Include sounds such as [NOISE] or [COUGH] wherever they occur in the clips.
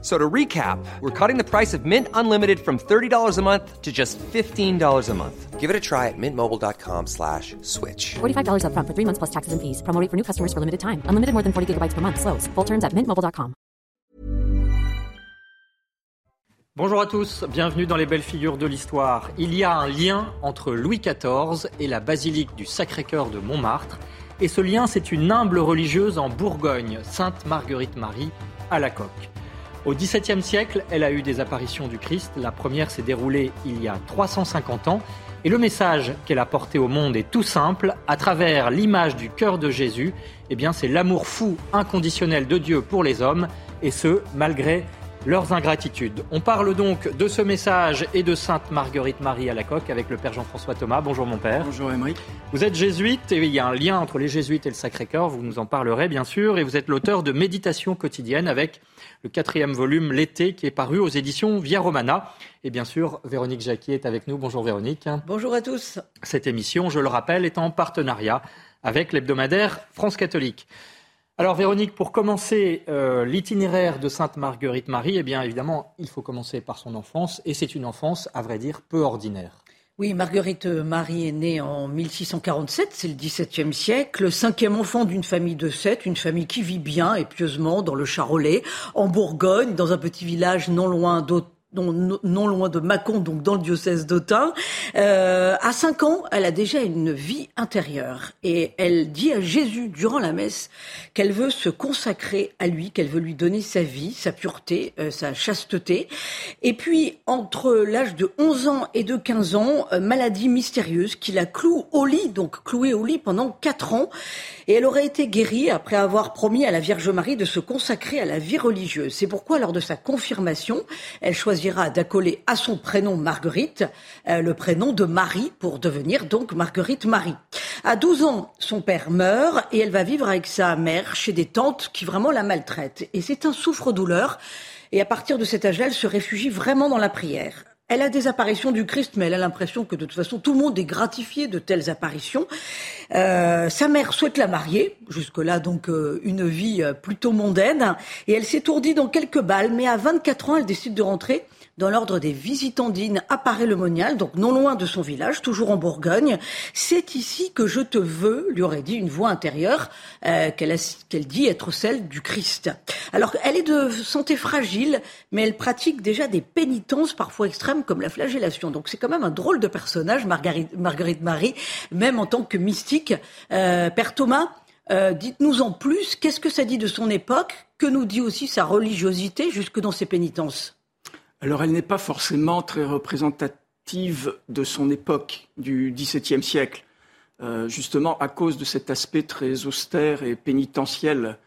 So to recap, we're cutting the price of Mint Unlimited from $30 a month to just $15 a month. Give it a try at mintmobile.com slash switch. $45 upfront for three months plus taxes and fees. Promo rate for new customers for limited time. Unlimited more than 40 gigabytes per month. Slows. Full terms at mintmobile.com. Bonjour à tous, bienvenue dans les belles figures de l'histoire. Il y a un lien entre Louis XIV et la basilique du Sacré-Cœur de Montmartre. Et ce lien, c'est une humble religieuse en Bourgogne, Sainte Marguerite Marie, à la coque. Au XVIIe siècle, elle a eu des apparitions du Christ. La première s'est déroulée il y a 350 ans. Et le message qu'elle a porté au monde est tout simple. À travers l'image du cœur de Jésus, eh bien, c'est l'amour fou inconditionnel de Dieu pour les hommes, et ce, malgré leurs ingratitudes. On parle donc de ce message et de Sainte Marguerite Marie à la coque avec le Père Jean-François Thomas. Bonjour mon Père. Bonjour Émeric. Vous êtes jésuite et il y a un lien entre les jésuites et le Sacré-Cœur, vous nous en parlerez bien sûr, et vous êtes l'auteur de Méditation quotidienne avec le quatrième volume L'été qui est paru aux éditions Via Romana. Et bien sûr, Véronique Jacquier est avec nous. Bonjour Véronique. Bonjour à tous. Cette émission, je le rappelle, est en partenariat avec l'hebdomadaire France catholique. Alors Véronique, pour commencer euh, l'itinéraire de Sainte Marguerite Marie, eh bien évidemment, il faut commencer par son enfance, et c'est une enfance, à vrai dire, peu ordinaire. Oui, Marguerite Marie est née en 1647, c'est le XVIIe siècle, cinquième enfant d'une famille de sept, une famille qui vit bien et pieusement dans le Charolais, en Bourgogne, dans un petit village non loin d'Autun non, non, loin de Mâcon, donc dans le diocèse d'Autun. Euh, à cinq ans, elle a déjà une vie intérieure et elle dit à Jésus durant la messe qu'elle veut se consacrer à lui, qu'elle veut lui donner sa vie, sa pureté, euh, sa chasteté. Et puis, entre l'âge de 11 ans et de 15 ans, euh, maladie mystérieuse qui la cloue au lit, donc clouée au lit pendant quatre ans. Et elle aurait été guérie après avoir promis à la Vierge Marie de se consacrer à la vie religieuse. C'est pourquoi, lors de sa confirmation, elle choisira d'accoler à son prénom Marguerite euh, le prénom de Marie pour devenir donc Marguerite Marie. À 12 ans, son père meurt et elle va vivre avec sa mère chez des tantes qui vraiment la maltraitent. Et c'est un souffre-douleur. Et à partir de cet âge-là, elle se réfugie vraiment dans la prière. Elle a des apparitions du Christ, mais elle a l'impression que de toute façon tout le monde est gratifié de telles apparitions. Euh, sa mère souhaite la marier, jusque-là donc euh, une vie euh, plutôt mondaine, et elle s'étourdit dans quelques balles, mais à 24 ans, elle décide de rentrer dans l'ordre des visitandines à Paray-le-Monial, donc non loin de son village, toujours en Bourgogne. C'est ici que je te veux, lui aurait dit une voix intérieure euh, qu'elle dit être celle du Christ. Alors, elle est de santé fragile, mais elle pratique déjà des pénitences parfois extrêmes comme la flagellation. Donc, c'est quand même un drôle de personnage, Marguerite, Marguerite Marie, même en tant que mystique. Euh, Père Thomas, euh, dites-nous en plus, qu'est-ce que ça dit de son époque Que nous dit aussi sa religiosité jusque dans ses pénitences? Alors elle n'est pas forcément très représentative de son époque, du XVIIe siècle, euh, justement à cause de cet aspect très austère et pénitentiel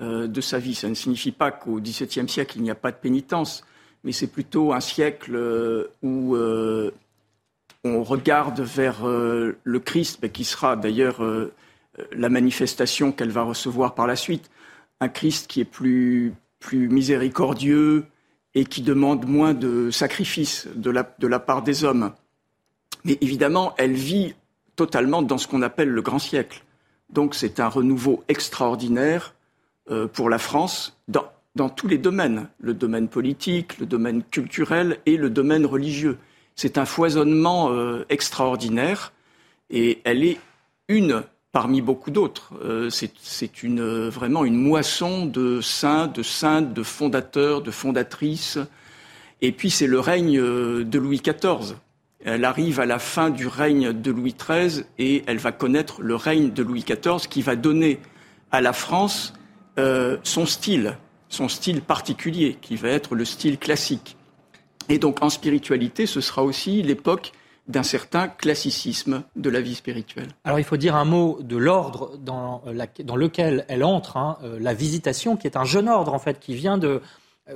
euh, de sa vie. Ça ne signifie pas qu'au XVIIe siècle il n'y a pas de pénitence, mais c'est plutôt un siècle euh, où on regarde vers le Christ, qui sera d'ailleurs la manifestation qu'elle va recevoir par la suite. Un Christ qui est plus miséricordieux, et qui demande moins de sacrifices de la, part des hommes. Mais évidemment, elle vit totalement dans ce qu'on appelle le grand siècle. Donc c'est un renouveau extraordinaire euh, pour la France dans, dans tous les domaines, le domaine politique, le domaine culturel et le domaine religieux. C'est un foisonnement euh, extraordinaire et elle est une parmi beaucoup d'autres. Euh, c'est une, vraiment une moisson de saints, de saintes, de fondateurs, de fondatrices. Et puis c'est le règne euh, de Louis XIV. Elle arrive à la fin du règne de Louis XIII et elle va connaître le règne de Louis XIV qui va donner à la France euh, son style, son style particulier, qui va être le style classique. Et donc en spiritualité, ce sera aussi l'époque d'un certain classicisme de la vie spirituelle. Alors il faut dire un mot de l'ordre dans, dans, lequel elle entre, hein, euh, la visitation, qui est un jeune ordre en fait, qui vient de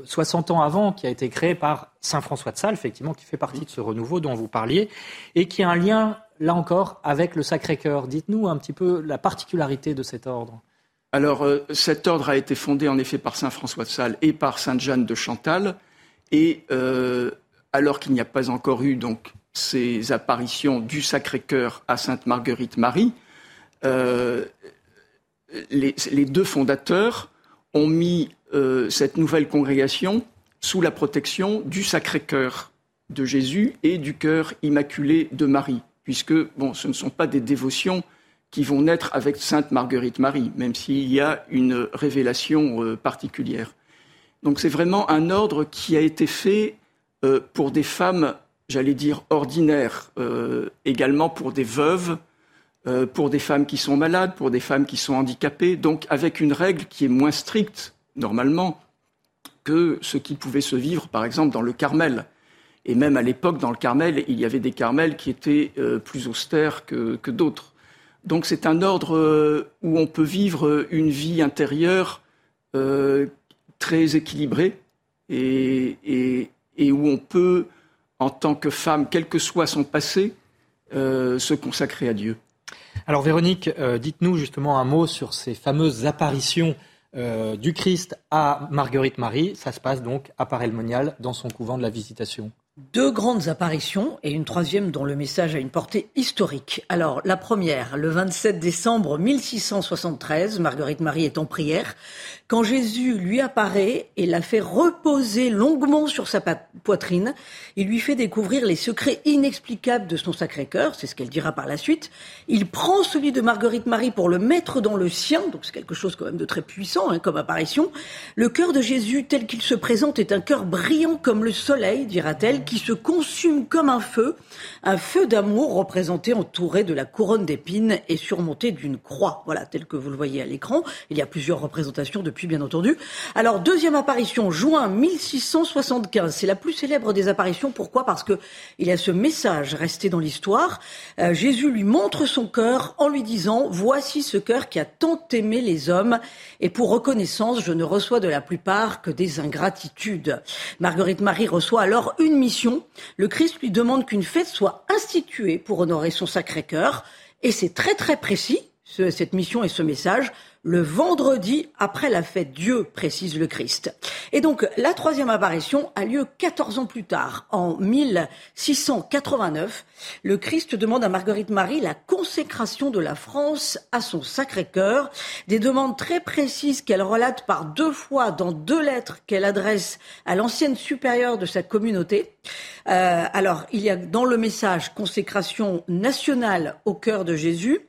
60 euh, ans avant, qui a été créé par Saint François de Sales, effectivement, qui fait partie de ce renouveau dont vous parliez, et qui a un lien, là encore, avec le Sacré-Cœur. Dites-nous un petit peu la particularité de cet ordre. Alors, euh, cet ordre a été fondé en effet par saint François de Sales et par sainte Jeanne de Chantal. Et euh, alors qu'il n'y a pas encore eu donc ces apparitions du Sacré-Cœur à Sainte Marguerite Marie, euh, les, deux fondateurs ont mis cette nouvelle congrégation sous la protection du Sacré-Cœur de Jésus et du cœur immaculé de Marie, puisque bon, ce ne sont pas des dévotions qui vont naître avec Sainte Marguerite Marie, même s'il y a une révélation euh, particulière. Donc c'est vraiment un ordre qui a été fait euh, pour des femmes, j'allais dire, ordinaires, euh, également pour des veuves, pour des femmes qui sont malades, pour des femmes qui sont handicapées, donc avec une règle qui est moins stricte, normalement, que ce qui pouvait se vivre, par exemple, dans le Carmel. Et même à l'époque, dans le Carmel, il y avait des Carmels qui étaient plus austères que d'autres. Donc c'est un ordre euh, où on peut vivre une vie intérieure euh, très équilibrée et, où on peut, en tant que femme, quel que soit son passé, euh, se consacrer à Dieu. Alors Véronique, dites-nous justement un mot sur ces fameuses apparitions du Christ à Marguerite Marie. Ça se passe donc à Parelmonial, dans son couvent de la Visitation deux grandes apparitions et une troisième dont le message a une portée historique. Alors, la première, le 27 décembre 1673, Marguerite Marie est en prière quand Jésus lui apparaît et la fait reposer longuement sur sa poitrine, il lui fait découvrir les secrets inexplicables de son Sacré-Cœur, c'est ce qu'elle dira par la suite. Il prend celui de Marguerite Marie pour le mettre dans le sien, donc c'est quelque chose quand même de très puissant hein, comme apparition. Le cœur de Jésus tel qu'il se présente est un cœur brillant comme le soleil, dira-t-elle, qui se consume comme un feu, un feu d'amour représenté entouré de la couronne d'épines et surmonté d'une croix, voilà, tel que vous le voyez à l'écran. Il y a plusieurs représentations depuis bien entendu. Alors, deuxième apparition, juin 1675. C'est la plus célèbre des apparitions. Pourquoi? Parce que il y a ce message resté dans l'histoire. Euh, Jésus lui montre son cœur en lui disant Voici ce cœur qui a tant aimé les hommes, et pour reconnaissance, je ne reçois de la plupart que des ingratitudes. Marguerite Marie reçoit alors une mission. Le Christ lui demande qu'une fête soit instituée pour honorer son sacré cœur, et c'est très très précis cette mission et ce message le vendredi après la fête Dieu, précise le Christ. Et donc la troisième apparition a lieu 14 ans plus tard, en 1689. Le Christ demande à Marguerite Marie la consécration de la France à son Sacré-Cœur, des demandes très précises qu'elle relate par deux fois dans deux lettres qu'elle adresse à l'ancienne supérieure de sa communauté. Euh, alors il y a dans le message consécration nationale au cœur de Jésus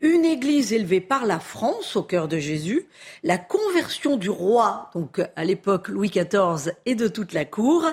une église élevée par la France au cœur de Jésus, la conversion du roi, donc à l'époque Louis XIV et de toute la cour,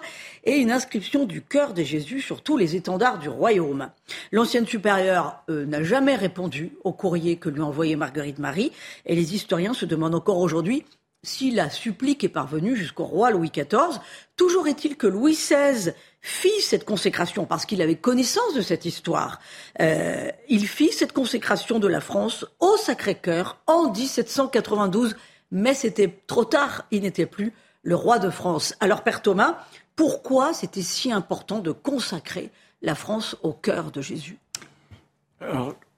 et une inscription du cœur de Jésus sur tous les étendards du royaume. L'ancienne supérieure euh, n'a jamais répondu au courrier que lui envoyait Marguerite Marie, et les historiens se demandent encore aujourd'hui si la supplique est parvenue jusqu'au roi Louis XIV. Toujours est-il que Louis XVI fit cette consécration parce qu'il avait connaissance de cette histoire. Euh, il fit cette consécration de la France au Sacré-Cœur en 1792, mais c'était trop tard, il n'était plus le roi de France. Alors Père Thomas, pourquoi c'était si important de consacrer la France au cœur de Jésus?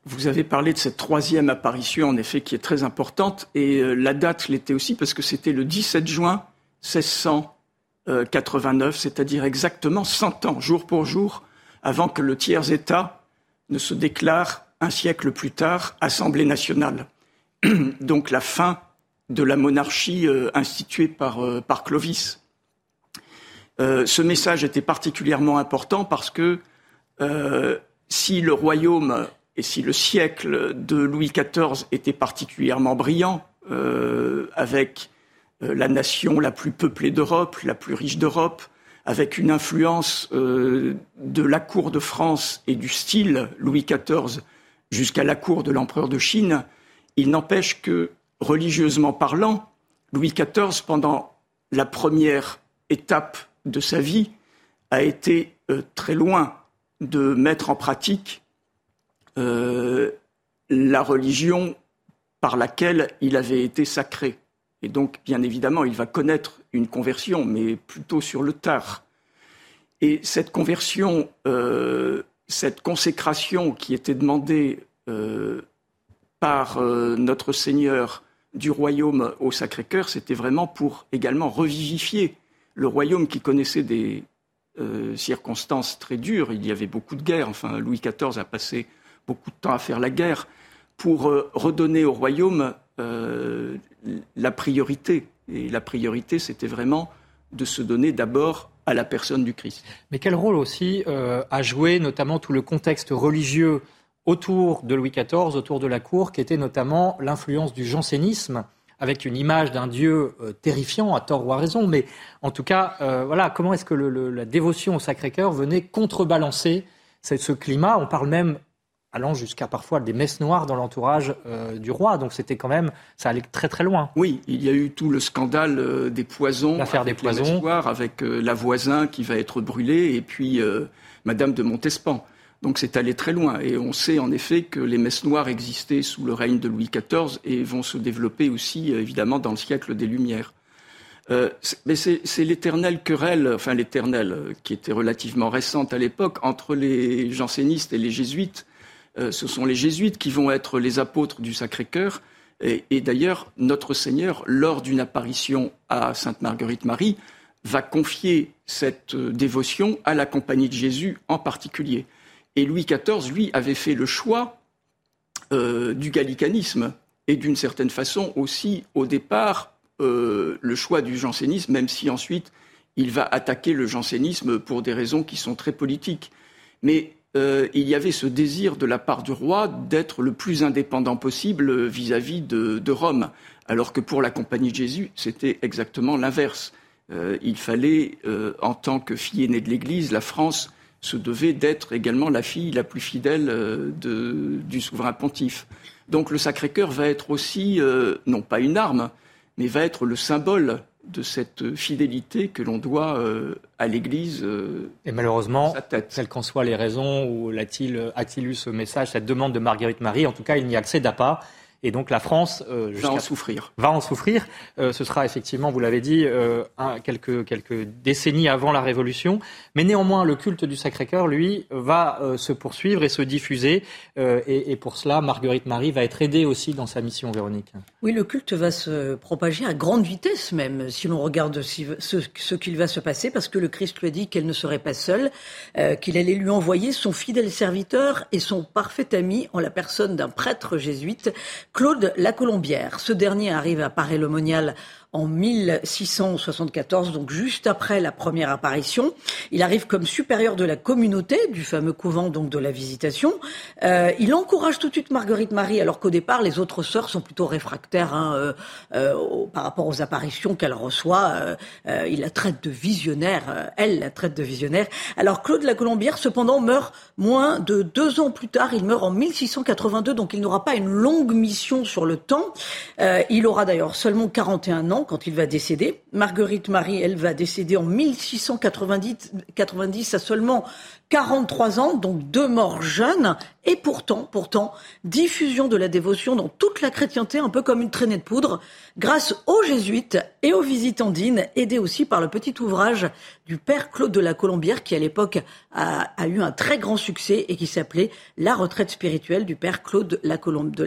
Vous avez parlé de cette troisième apparition, en effet, qui est très importante, et euh, la date l'était aussi parce que c'était le 17 juin 1600. 89, euh, c'est-à-dire exactement 100 ans, jour pour jour, avant que le tiers-État ne se déclare un siècle plus tard Assemblée nationale. [CLEARS THROAT] Donc la fin de la monarchie euh, instituée par, euh, par Clovis. ce message était particulièrement important parce que si le royaume et si le siècle de Louis XIV était particulièrement brillant, avec euh, la nation la plus peuplée d'Europe, la plus riche d'Europe, avec une influence euh, de la cour de France et du style Louis XIV jusqu'à la cour de l'empereur de Chine, il n'empêche que, religieusement parlant, Louis XIV, pendant la première étape de sa vie, a été euh, très loin de mettre en pratique la religion par laquelle il avait été sacré. Et donc, bien évidemment, il va connaître une conversion, mais plutôt sur le tard. Et cette conversion, euh, cette consécration qui était demandée euh, par euh, notre Seigneur du royaume au Sacré-Cœur, c'était vraiment pour également revivifier le royaume qui connaissait des euh, circonstances très dures. Il y avait beaucoup de guerres. Enfin, Louis XIV a passé beaucoup de temps à faire la guerre pour euh, redonner au royaume euh, la priorité. Et la priorité, c'était vraiment de se donner d'abord à la personne du Christ. Mais quel rôle aussi a joué notamment tout le contexte religieux autour de Louis XIV, autour de la cour, qui était notamment l'influence du jansénisme avec une image d'un Dieu euh, terrifiant, à tort ou à raison, mais en tout cas, euh, voilà, comment est-ce que la dévotion au Sacré-Cœur venait contrebalancer ce climat? On parle même allant jusqu'à parfois des messes noires dans l'entourage euh, du roi. Donc c'était quand même, ça allait très très loin. Oui, il y a eu tout le scandale des poisons, l'affaire des poisons, avec la voisin qui va être brûlée et puis Madame de Montespan. Donc c'est allé très loin. Et on sait en effet que les messes noires existaient sous le règne de Louis XIV et vont se développer aussi, euh, évidemment, dans le siècle des Lumières. Euh, mais c'est l'éternelle querelle, enfin l'éternelle, euh, qui était relativement récente à l'époque, entre les jansénistes et les jésuites. Ce sont les jésuites qui vont être les apôtres du Sacré-Cœur. Et, d'ailleurs, notre Seigneur, lors d'une apparition à Sainte Marguerite Marie, va confier cette dévotion à la Compagnie de Jésus en particulier. Et Louis XIV, lui, avait fait le choix euh, du gallicanisme et d'une certaine façon aussi, au départ, euh, le choix du jansénisme, même si ensuite il va attaquer le jansénisme pour des raisons qui sont très politiques. Mais euh, il y avait ce désir de la part du roi d'être le plus indépendant possible vis-à-vis de, Rome, alors que pour la Compagnie de Jésus, c'était exactement l'inverse. il fallait, en tant que fille aînée de l'Église, la France se devait d'être également la fille la plus fidèle euh, du souverain pontife. Donc le Sacré-Cœur va être aussi, euh, non pas une arme, mais va être le symbole de cette fidélité que l'on doit euh, à l'Église. Et malheureusement, quelles qu'en soient les raisons, ou a-t-il eu ce message, cette demande de Marguerite Marie, en tout cas, il n'y accéda pas. Et donc la France euh, va en souffrir. Va en souffrir. Euh, ce sera effectivement, vous l'avez dit, euh, quelques, quelques décennies avant la Révolution. Mais néanmoins, le culte du Sacré-Cœur, lui, va se poursuivre et se diffuser. Et, et, pour cela, Marguerite Marie va être aidée aussi dans sa mission, Véronique. Oui, le culte va se propager à grande vitesse même, si l'on regarde ce, ce qu'il va se passer, parce que le Christ lui a dit qu'elle ne serait pas seule, qu'il allait lui envoyer son fidèle serviteur et son parfait ami en la personne d'un prêtre jésuite Claude Lacolombière. Ce dernier arrive à Paris-le-Monial en 1674, donc juste après la première apparition. Il arrive comme supérieur de la communauté du fameux couvent donc de la Visitation. Euh, il encourage tout de suite Marguerite Marie, alors qu'au départ les autres sœurs sont plutôt réfractaires hein, euh, euh, par rapport aux apparitions qu'elle reçoit. il la traite de visionnaire, elle la traite de visionnaire. Alors Claude la Colombière cependant meurt moins de deux ans plus tard. Il meurt en 1682, donc il n'aura pas une longue mission sur le temps. il aura d'ailleurs seulement 41 ans quand il va décéder. Marguerite Marie, elle va décéder en 1690 90 à seulement 43 ans, donc deux morts jeunes, et pourtant, pourtant, diffusion de la dévotion dans toute la chrétienté, un peu comme une traînée de poudre, grâce aux jésuites et aux visitandines, aidés aussi par le petit ouvrage du père Claude de la Colombière, qui à l'époque a, eu un très grand succès et qui s'appelait La retraite spirituelle du père Claude de la,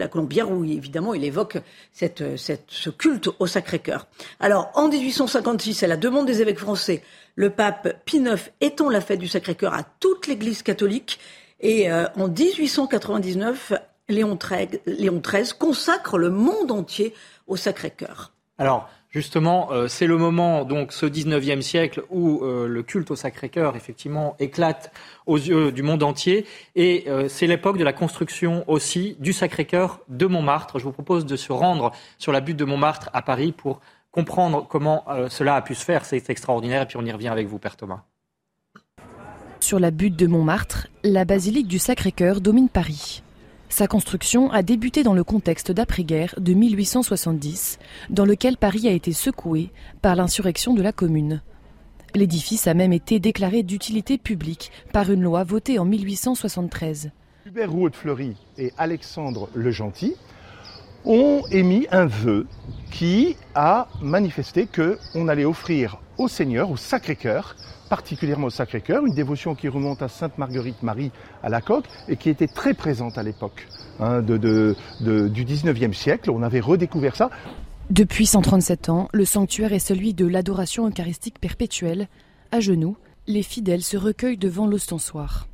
Colombière, où évidemment il évoque cette, ce culte au Sacré-Cœur. Alors, en 1856, à la demande des évêques français, le pape Pie IX étend la fête du Sacré-Cœur à toute l'Église catholique. Et euh, en 1899, Léon XIII, consacre le monde entier au Sacré-Cœur. Alors, justement, euh, c'est le moment, donc, ce 19e siècle où euh, le culte au Sacré-Cœur, effectivement, éclate aux yeux du monde entier. Et c'est l'époque de la construction aussi du Sacré-Cœur de Montmartre. Je vous propose de se rendre sur la butte de Montmartre à Paris pour comprendre comment euh, cela a pu se faire, c'est extraordinaire. Et puis on y revient avec vous, Père Thomas. Sur la butte de Montmartre, la basilique du Sacré-Cœur domine Paris. Sa construction a débuté dans le contexte d'après-guerre de 1870, dans lequel Paris a été secoué par l'insurrection de la Commune. L'édifice a même été déclaré d'utilité publique par une loi votée en 1873. Hubert Rouault de Fleury et Alexandre le Gentil ont émis un vœu qui a manifesté qu'on allait offrir au Seigneur, au Sacré-Cœur, particulièrement au Sacré-Cœur, une dévotion qui remonte à Sainte Marguerite Marie à la coque et qui était très présente à l'époque hein, du 19e siècle. On avait redécouvert ça. Depuis 137 ans, le sanctuaire est celui de l'adoration eucharistique perpétuelle. À genoux, les fidèles se recueillent devant l'ostensoir.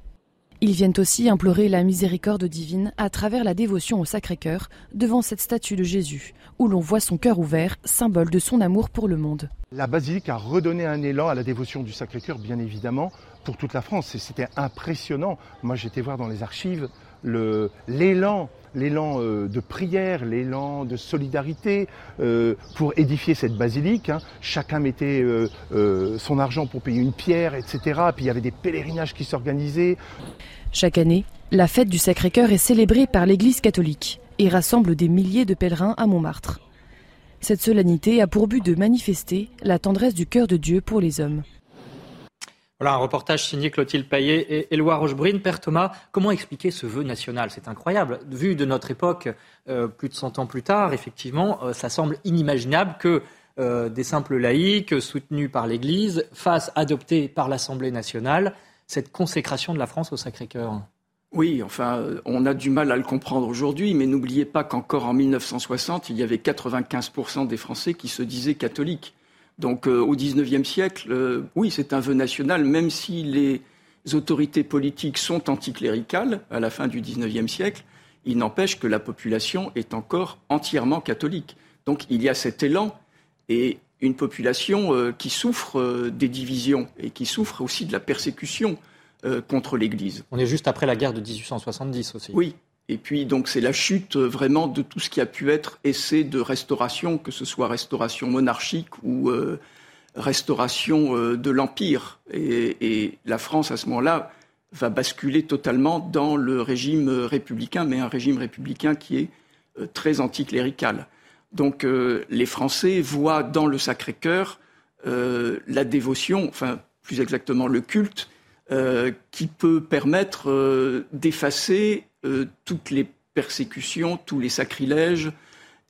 Ils viennent aussi implorer la miséricorde divine à travers la dévotion au Sacré-Cœur devant cette statue de Jésus, où l'on voit son cœur ouvert, symbole de son amour pour le monde. La basilique a redonné un élan à la dévotion du Sacré-Cœur, bien évidemment, pour toute la France. C'était impressionnant. Moi, j'étais voir dans les archives l'élan l'élan euh, de prière, l'élan de solidarité euh, pour édifier cette basilique. Hein. Chacun mettait euh, son argent pour payer une pierre, etc. Puis il y avait des pèlerinages qui s'organisaient. Chaque année, la fête du Sacré-Cœur est célébrée par l'Église catholique et rassemble des milliers de pèlerins à Montmartre. Cette solennité a pour but de manifester la tendresse du cœur de Dieu pour les hommes. Voilà un reportage signé Clotilde Paillet et Éloi Rochebrune. Père Thomas, comment expliquer ce vœu national? C'est incroyable. Vu de notre époque, euh, plus de 100 ans plus tard, effectivement, euh, ça semble inimaginable que euh, des simples laïcs, soutenus par l'Église, fassent adopter par l'Assemblée nationale cette consécration de la France au Sacré-Cœur. Oui, enfin, on a du mal à le comprendre aujourd'hui, mais n'oubliez pas qu'encore en 1960, il y avait 95% des Français qui se disaient catholiques. Donc euh, au XIXe siècle, euh, oui, c'est un vœu national, même si les autorités politiques sont anticléricales à la fin du XIXe siècle, il n'empêche que la population est encore entièrement catholique. Donc il y a cet élan et une population euh, qui souffre des divisions et qui souffre aussi de la persécution contre l'Église. On est juste après la guerre de 1870 aussi. Oui, et puis, donc, c'est la chute euh, vraiment de tout ce qui a pu être essai de restauration, que ce soit restauration monarchique ou euh, restauration euh, de l'Empire. Et, la France, à ce moment-là, va basculer totalement dans le régime républicain, mais un régime républicain qui est très anticlérical. Donc, les Français voient dans le Sacré-Cœur la dévotion, enfin, plus exactement le culte, qui peut permettre d'effacer euh, toutes les persécutions, tous les sacrilèges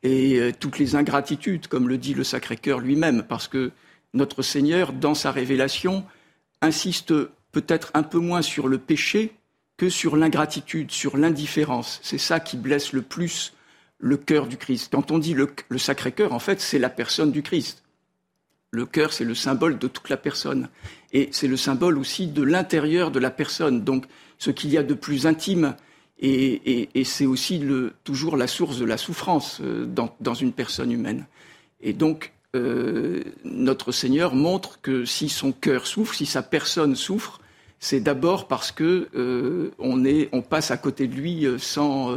et euh, toutes les ingratitudes, comme le dit le Sacré-Cœur lui-même, parce que notre Seigneur, dans sa révélation, insiste peut-être un peu moins sur le péché que sur l'ingratitude, sur l'indifférence. C'est ça qui blesse le plus le cœur du Christ. Quand on dit le, le Sacré-Cœur, en fait, c'est la personne du Christ. Le cœur, c'est le symbole de toute la personne. Et c'est le symbole aussi de l'intérieur de la personne. Donc, ce qu'il y a de plus intime et, c'est aussi toujours la source de la souffrance euh, dans, une personne humaine. Et donc, euh, notre Seigneur montre que si son cœur souffre, si sa personne souffre, c'est d'abord parce que euh, on, passe à côté de lui sans,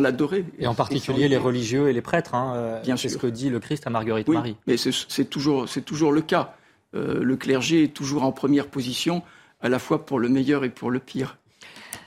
l'adorer. Et en particulier les religieux et les prêtres. Hein, Bien c'est ce que dit le Christ à Marguerite Marie. Mais c'est toujours, toujours le cas. le clergé est toujours en première position, à la fois pour le meilleur et pour le pire.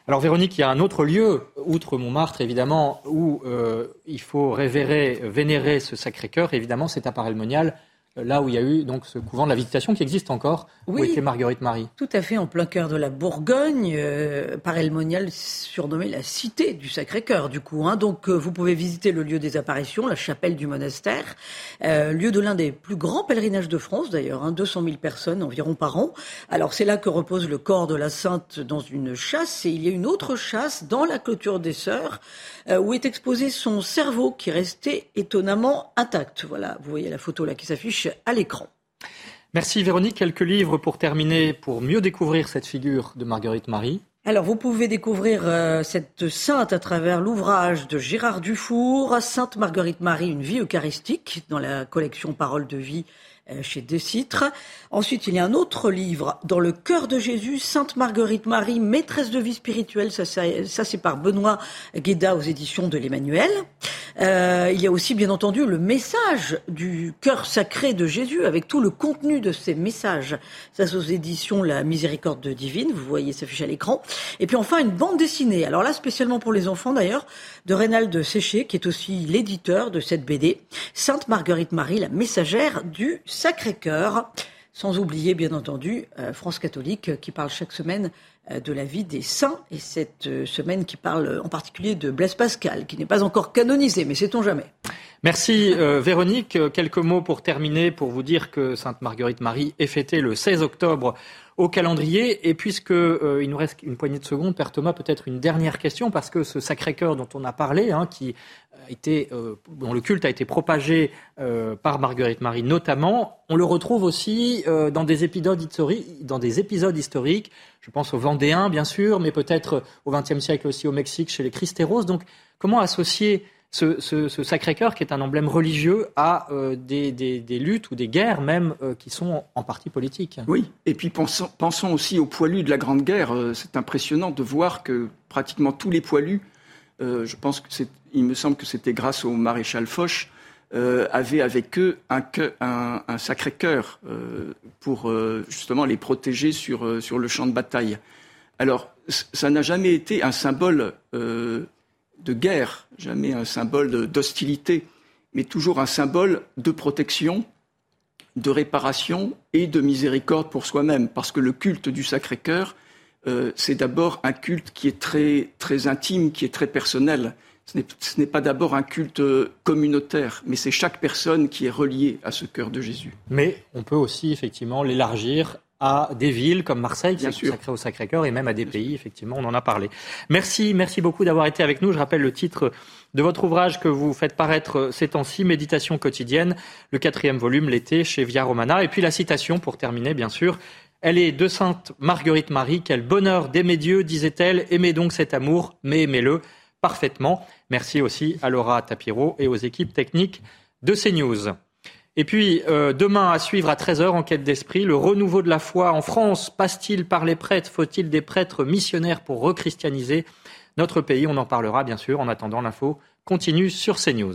Alors Véronique, il y a un autre lieu, outre Montmartre évidemment, où euh, il faut révérer, vénérer ce Sacré-Cœur. Évidemment, c'est à Paray-le-Monial là où il y a eu donc ce couvent de la Visitation qui existe encore, oui, où était Marguerite Marie. Tout à fait, en plein cœur de la Bourgogne, euh, par Elmonial surnommée la cité du Sacré-Cœur, du coup. Hein. Donc, euh, vous pouvez visiter le lieu des apparitions, la chapelle du monastère, euh, lieu de l'un des plus grands pèlerinages de France, d'ailleurs, hein, 200 000 personnes environ par an. Alors, c'est là que repose le corps de la sainte dans une chasse, et il y a une autre chasse dans la clôture des Sœurs, euh, où est exposé son cerveau qui restait étonnamment intact. Voilà, vous voyez la photo là qui s'affiche à l'écran. Merci Véronique. Quelques livres pour terminer, pour mieux découvrir cette figure de Marguerite Marie. Alors, vous pouvez découvrir euh, cette sainte à travers l'ouvrage de Gérard Dufour, Sainte Marguerite Marie, une vie eucharistique, dans la collection Paroles de vie chez Décitre. Ensuite, il y a un autre livre, Dans le cœur de Jésus, Sainte Marguerite Marie, maîtresse de vie spirituelle. Ça, ça, c'est par Benoît Guéda aux éditions de l'Emmanuel. Euh, il y a aussi, bien entendu, le message du cœur sacré de Jésus, avec tout le contenu de ces messages. Ça, c'est aux éditions La Miséricorde divine. Vous voyez, s'affiche à l'écran. Et puis enfin, une bande dessinée. Alors là, spécialement pour les enfants, d'ailleurs, de Reynald Séché, qui est aussi l'éditeur de cette BD. Sainte Marguerite Marie, la messagère du Sacré-Cœur. sans oublier bien entendu France catholique qui parle chaque semaine de la vie des saints et cette semaine qui parle en particulier de Blaise Pascal qui n'est pas encore canonisé mais sait-on jamais. Merci Véronique. Quelques mots pour terminer pour vous dire que Sainte Marguerite Marie est fêtée le 16 octobre au calendrier. Et puisque euh, il nous reste une poignée de secondes, Père Thomas, peut-être une dernière question, parce que ce Sacré-Cœur dont on a parlé, hein, qui a été, euh, dont le culte a été propagé euh, par Marguerite Marie notamment, on le retrouve aussi dans des épisodes historiques, dans des épisodes historiques. Je pense aux Vendéens, bien sûr, mais peut-être au XXe siècle aussi au Mexique chez les Christéros. Donc, comment associer ce, Sacré-Cœur, qui est un emblème religieux, à euh, des, luttes ou des guerres même euh, qui sont en partie politiques. Oui, et puis pensons, aussi aux poilus de la Grande Guerre. Euh, c'est impressionnant de voir que pratiquement tous les poilus, je pense que il me semble que c'était grâce au maréchal Foch, avaient avec eux un, un, Sacré-Cœur pour justement les protéger sur, sur le champ de bataille. Alors, ça n'a jamais été un symbole de guerre, jamais un symbole d'hostilité, mais toujours un symbole de protection, de réparation et de miséricorde pour soi-même, parce que le culte du Sacré-Cœur, euh, c'est d'abord un culte qui est très, très intime, qui est très personnel. Ce n'est pas d'abord un culte communautaire, mais c'est chaque personne qui est reliée à ce cœur de Jésus. Mais on peut aussi effectivement l'élargir à des villes comme Marseille, qui est consacrée au Sacré-Cœur, et même à des pays, effectivement, on en a parlé. Merci, merci beaucoup d'avoir été avec nous. Je rappelle le titre de votre ouvrage que vous faites paraître ces temps-ci, Méditation quotidienne, le quatrième volume, l'été, chez Via Romana. Et puis la citation, pour terminer, bien sûr. Elle est de Sainte Marguerite Marie. Quel bonheur d'aimer Dieu, disait-elle. Aimez donc cet amour, mais aimez-le parfaitement. Merci aussi à Laura Tapiro et aux équipes techniques de CNews. Et puis, euh, demain, à suivre à 13h, enquête d'esprit, le renouveau de la foi en France passe-t-il par les prêtres? Faut-il des prêtres missionnaires pour rechristianiser notre pays? On en parlera, bien sûr. En attendant, l'info continue sur CNews.